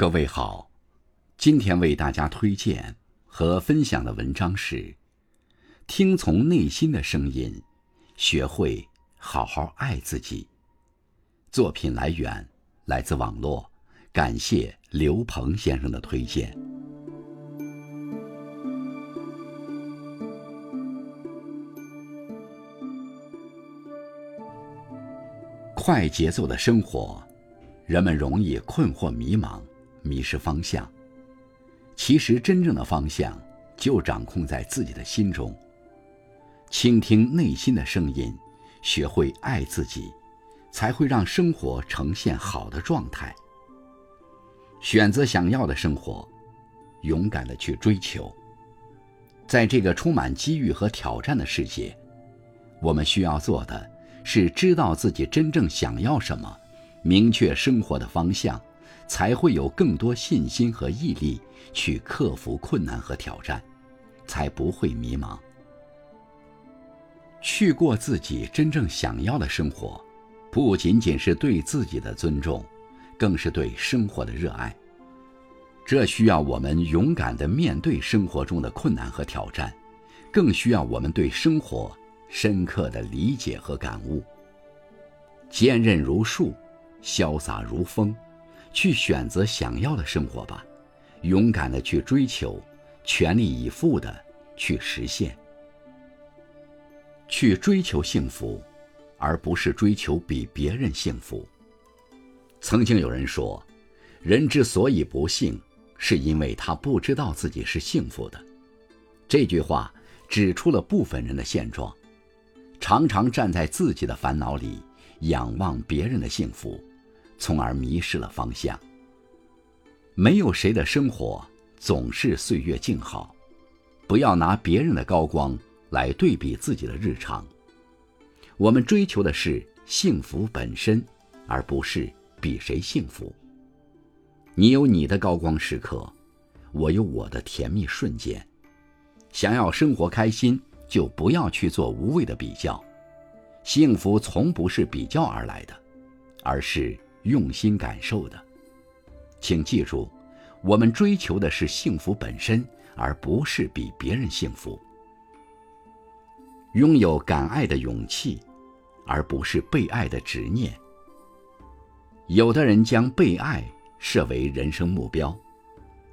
各位好，今天为大家推荐和分享的文章是《听从内心的声音，学会好好爱自己》。作品来源来自网络，感谢刘鹏先生的推荐。快节奏的生活，人们容易困惑迷茫。迷失方向。其实，真正的方向就掌控在自己的心中。倾听内心的声音，学会爱自己，才会让生活呈现好的状态。选择想要的生活，勇敢的去追求。在这个充满机遇和挑战的世界，我们需要做的是知道自己真正想要什么，明确生活的方向。才会有更多信心和毅力去克服困难和挑战，才不会迷茫。去过自己真正想要的生活，不仅仅是对自己的尊重，更是对生活的热爱。这需要我们勇敢的面对生活中的困难和挑战，更需要我们对生活深刻的理解和感悟。坚韧如树，潇洒如风。去选择想要的生活吧，勇敢的去追求，全力以赴的去实现。去追求幸福，而不是追求比别人幸福。曾经有人说，人之所以不幸，是因为他不知道自己是幸福的。这句话指出了部分人的现状，常常站在自己的烦恼里仰望别人的幸福。从而迷失了方向。没有谁的生活总是岁月静好，不要拿别人的高光来对比自己的日常。我们追求的是幸福本身，而不是比谁幸福。你有你的高光时刻，我有我的甜蜜瞬间。想要生活开心，就不要去做无谓的比较。幸福从不是比较而来的，而是。用心感受的，请记住，我们追求的是幸福本身，而不是比别人幸福。拥有敢爱的勇气，而不是被爱的执念。有的人将被爱设为人生目标，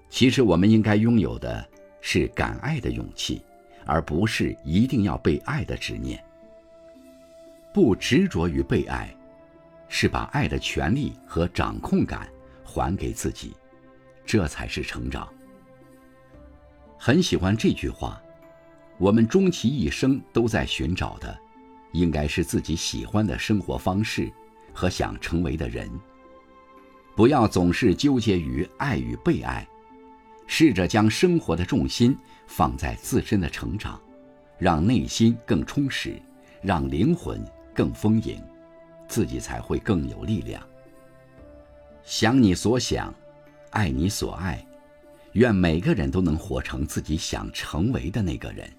其实我们应该拥有的是敢爱的勇气，而不是一定要被爱的执念。不执着于被爱。是把爱的权利和掌控感还给自己，这才是成长。很喜欢这句话：我们终其一生都在寻找的，应该是自己喜欢的生活方式和想成为的人。不要总是纠结于爱与被爱，试着将生活的重心放在自身的成长，让内心更充实，让灵魂更丰盈。自己才会更有力量。想你所想，爱你所爱，愿每个人都能活成自己想成为的那个人。